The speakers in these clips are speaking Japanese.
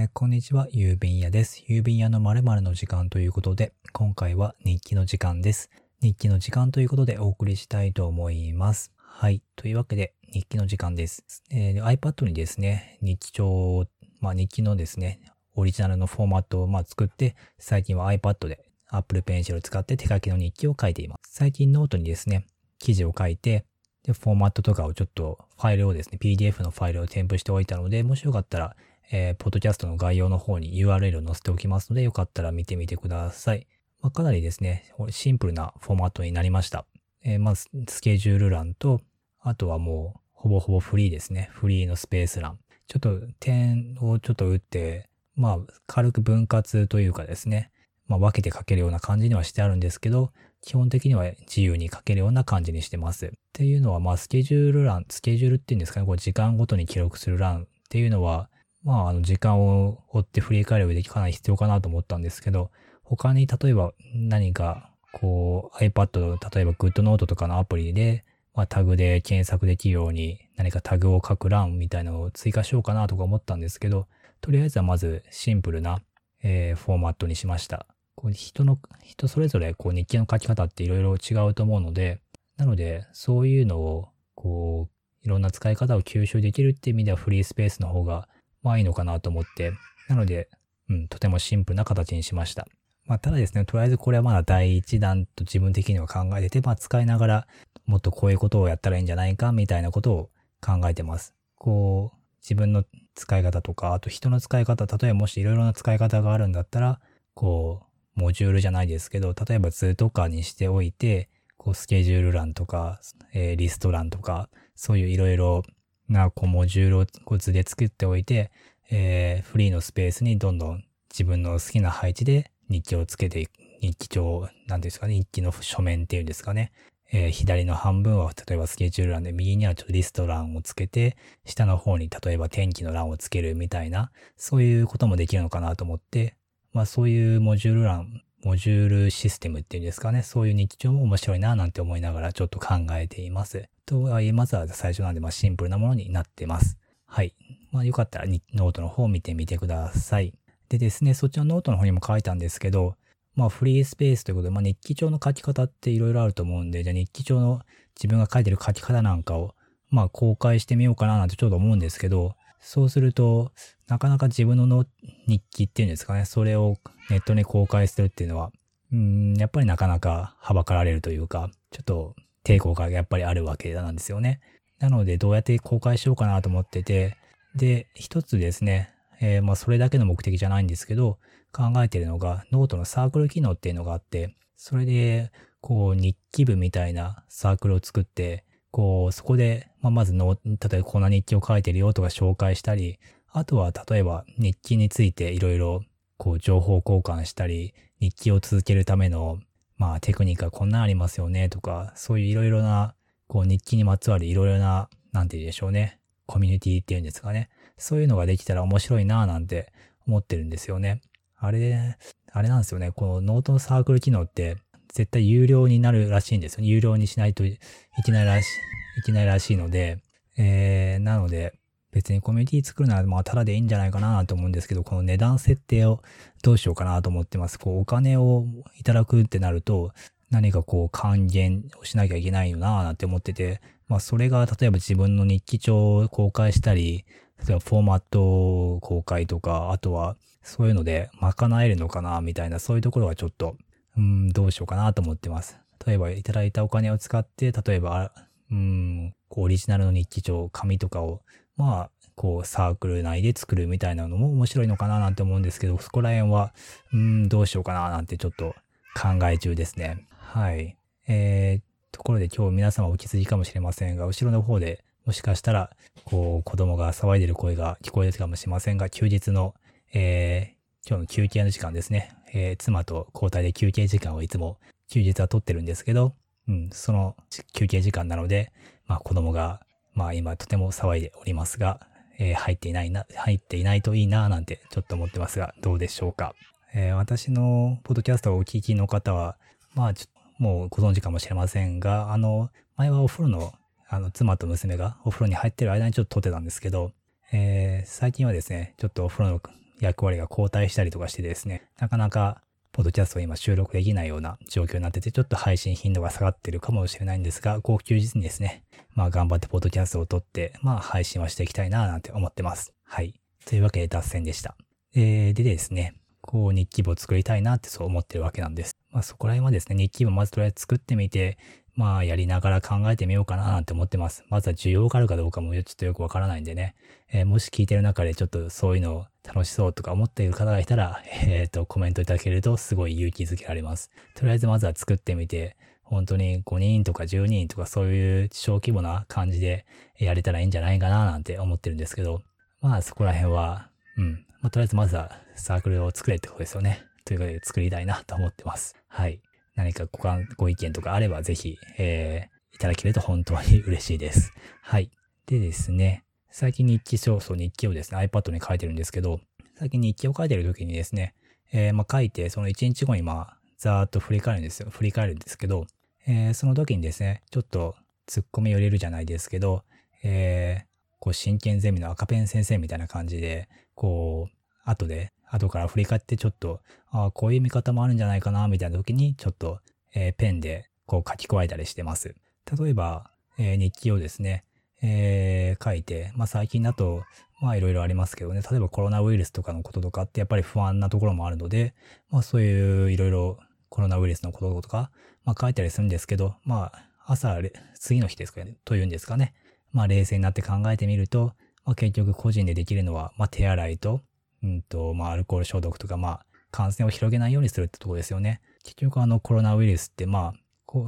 えーこんにちは、郵便屋です。郵便屋の〇〇の時間ということで、今回は日記の時間です。日記の時間ということでお送りしたいと思います。はい。というわけで、日記の時間です。えー iPad にですね、日記帳、まあ日記のですね、オリジナルのフォーマットをま作って、最近は iPad で Apple Pencil を使って手書きの日記を書いています。最近ノートにですね、記事を書いて、で、フォーマットとかをちょっとファイルをですね、PDF のファイルを添付しておいたので、もしよかったら、えー、ポッドキャストの概要の方に URL を載せておきますので、よかったら見てみてください。まあ、かなりですね、シンプルなフォーマットになりました。えーまず、スケジュール欄と、あとはもう、ほぼほぼフリーですね。フリーのスペース欄。ちょっと点をちょっと打って、まあ、軽く分割というかですね、まあ、分けて書けるような感じにはしてあるんですけど、基本的には自由に書けるような感じにしてます。っていうのは、まあ、スケジュール欄、スケジュールっていうんですかね、こう時間ごとに記録する欄っていうのは、まあ、あの、時間を追って振り返る上でかなり必要かなと思ったんですけど、他に例えば何か、こう、iPad、例えば GoodNote とかのアプリで、まあ、タグで検索できるように何かタグを書く欄みたいなのを追加しようかなとか思ったんですけど、とりあえずはまずシンプルな、えーフォーマットにしました。こう人の、人それぞれこう日記の書き方っていろいろ違うと思うので、なので、そういうのを、こう、いろんな使い方を吸収できるっていう意味ではフリースペースの方が、まあいいのかなと思って、なので、うん、とてもシンプルな形にしました。まあただですね、とりあえずこれはまだ第一弾と自分的には考えてて、まあ使いながら、もっとこういうことをやったらいいんじゃないか、みたいなことを考えてます。こう、自分の使い方とか、あと人の使い方、例えばもしいろいろな使い方があるんだったら、こう、モジュールじゃないですけど、例えば図とかにしておいて、こう、スケジュール欄とか、えーリスト欄とか、そういういろいろな、こう、モジュールをこう図で作っておいて、えーフリーのスペースにどんどん自分の好きな配置で日記をつけていく、日記帳、なんですかね、日記の書面っていうんですかね。えー左の半分は例えばスケジュール欄で、右にはちょっとリスト欄をつけて、下の方に例えば天気の欄をつけるみたいな、そういうこともできるのかなと思って、まあそういうモジュール欄、モジュールシステムっていうんですかね、そういう日記帳も面白いななんて思いながらちょっと考えています。とはいえ、まずは最初なんで、まあシンプルなものになってます。はい。まあよかったらノートの方を見てみてください。でですね、そっちのノートの方にも書いたんですけど、まあフリースペースということで、まあ日記帳の書き方っていろいろあると思うんで、じゃあ日記帳の自分が書いてる書き方なんかを、まあ公開してみようかななんてちょっと思うんですけど、そうすると、なかなか自分の日記っていうんですかね、それをネットに公開するっていうのは、うん、やっぱりなかなかはばかられるというか、ちょっと抵抗がやっぱりあるわけなんですよね。なので、どうやって公開しようかなと思ってて、で、一つですね、えーまあそれだけの目的じゃないんですけど、考えてるのが、ノートのサークル機能っていうのがあって、それで、こう、日記部みたいなサークルを作って、こう、そこで、まあ、まずの、例えばこんな日記を書いてるよとか紹介したり、あとは、例えば日記についていろいろ、こう、情報交換したり、日記を続けるための、まあ、テクニックがこんなんありますよねとか、そういういろいろな、こう、日記にまつわるいろいろな、なんて言うでしょうね。コミュニティっていうんですかね。そういうのができたら面白いなぁなんて思ってるんですよね。あれ、あれなんですよね。このノートのサークル機能って絶対有料になるらしいんですよ。有料にしないといけないらしい、いけないらしいので、えー、なので別にコミュニティ作るならまあただでいいんじゃないかなと思うんですけど、この値段設定をどうしようかなと思ってます。こうお金をいただくってなると何かこう還元をしなきゃいけないよなぁなんて思ってて、まあそれが例えば自分の日記帳を公開したり、例えばフォーマット公開とか、あとはそういうので賄えるのかなみたいな、そういうところはちょっと、うん、どうしようかなと思ってます。例えばいただいたお金を使って、例えば、うん、こうオリジナルの日記帳、紙とかを、まあ、こうサークル内で作るみたいなのも面白いのかななんて思うんですけど、そこら辺は、うん、どうしようかななんてちょっと考え中ですね。はい。えー、ところで今日皆様お気づきかもしれませんが、後ろの方でもしかしたら、こう、子供が騒いでる声が聞こえるかもしれませんが、休日の、えー、今日の休憩の時間ですね。えー、妻と交代で休憩時間をいつも休日は取ってるんですけど、うん、その休憩時間なので、まあ子供が、まあ今とても騒いでおりますが、えー入っていないな、入っていないといいななんてちょっと思ってますが、どうでしょうか。えー私のポッドキャストをお聞きの方は、まあちょっともうご存知かもしれませんが、あの、前はお風呂の、あの、妻と娘がお風呂に入ってる間にちょっと撮ってたんですけど、えー最近はですね、ちょっとお風呂の役割が交代したりとかしてですね、なかなかポッドキャストを今収録できないような状況になってて、ちょっと配信頻度が下がってるかもしれないんですが、高級休日にですね、まあ頑張ってポッドキャストを撮って、まあ配信はしていきたいななんて思ってます。はい。というわけで脱線でした。えー、でですね、こう日記簿を作りたいなってそう思ってるわけなんです。まあそこら辺はですね、日記簿まずとりあえず作ってみて、まあやりながら考えてみようかななんて思ってます。まずは需要があるかどうかもちょっとよくわからないんでね、えー、もし聞いてる中でちょっとそういうのを楽しそうとか思っている方がいたら、えっ、ー、と、コメントいただけるとすごい勇気づけられます。とりあえずまずは作ってみて、本当に5人とか10人とかそういう小規模な感じでやれたらいいんじゃないかななんて思ってるんですけど、まあそこら辺は、うん。まあとりあえずまずはサークルを作れってことですよね。ということで作りたいなと思ってます。はい。何かごご意見とかあればぜひ、えー、いただけると本当に嬉しいです。はい。でですね、最近日記そうそう日記をですね、iPad に書いてるんですけど、最近日記を書いてる時にですね、えー、まあ書いて、その1日後にまあ、ざーっと振り返るんですよ。振り返るんですけど、えー、その時にですね、ちょっと突っ込み寄れるじゃないですけど、えー、こう真剣ゼミの赤ペン先生みたいな感じで、こう、後で後から振り返ってちょっと、ああ、こういう見方もあるんじゃないかな、みたいな時に、ちょっと、えー、ペンでこう書き加えたりしてます。例えば、えー、日記をですね、えー、書いて、まあ最近だと、まあいろいろありますけどね、例えばコロナウイルスとかのこととかってやっぱり不安なところもあるので、まあそういういろいろコロナウイルスのこととか、まあ書いたりするんですけど、まあ朝、次の日ですかね、というんですかね。まあ冷静になって考えてみると、まあ結局個人でできるのは、まあ手洗いと、うんと、まあ、アルコール消毒とか、まあ、感染を広げないようにするってとこですよね。結局あのコロナウイルスって、まあ、高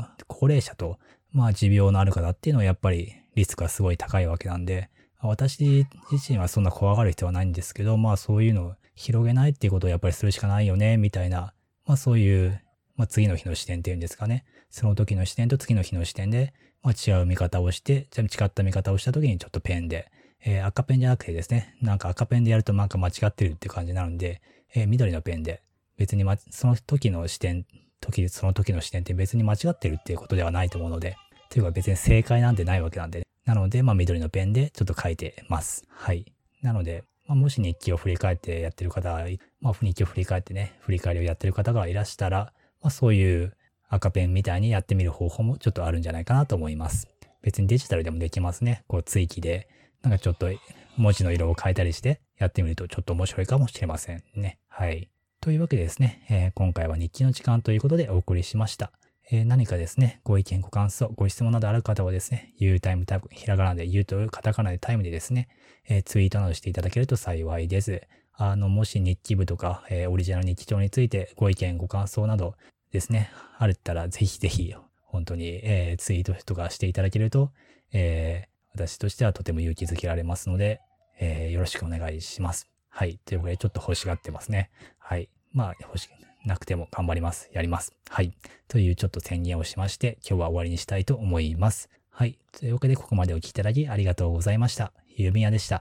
齢者と、まあ、持病のある方っていうのはやっぱりリスクがすごい高いわけなんで、私自身はそんな怖がる必要はないんですけど、まあそういうのを広げないっていうことをやっぱりするしかないよね、みたいな、まあそういう、まあ次の日の視点っていうんですかね。その時の視点と次の日の視点で、まあ違う見方をして、じゃあ違った見方をした時にちょっとペンで、えー、赤ペンじゃなくてですね、なんか赤ペンでやるとなんか間違ってるって感じになるんで、えー、緑のペンで、別に、ま、その時の視点、時、その時の視点って別に間違ってるっていうことではないと思うので、というか別に正解なんてないわけなんで、ね、なので、まあ緑のペンでちょっと書いてます。はい。なので、まあ、もし日記を振り返ってやってる方、まあ日記を振り返ってね、振り返りをやってる方がいらしたら、まあそういう赤ペンみたいにやってみる方法もちょっとあるんじゃないかなと思います。別にデジタルでもできますね。こう追記で、なんかちょっと文字の色を変えたりしてやってみるとちょっと面白いかもしれませんね。はい。というわけでですね、えー、今回は日記の時間ということでお送りしました。えー、何かですね、ご意見、ご感想、ご質問などある方はですね、U タイムタグ、ひらがなで U というカタカナでタイムでですね、えー、ツイートなどしていただけると幸いです。あの、もし日記部とか、えー、オリジナル日記帳についてご意見、ご感想などですね、あるったらぜひぜひ、本当に、えー、ツイートとかしていただけると、え私としてはとても勇気づけられますので、えー、よろしくお願いします。はい。ということで、ちょっと欲しがってますね。はい。まあ、欲しなくても頑張ります。やります。はい。というちょっと宣言をしまして、今日は終わりにしたいと思います。はい。というわけで、ここまでお聴きいただきありがとうございました。ゆうみやでした。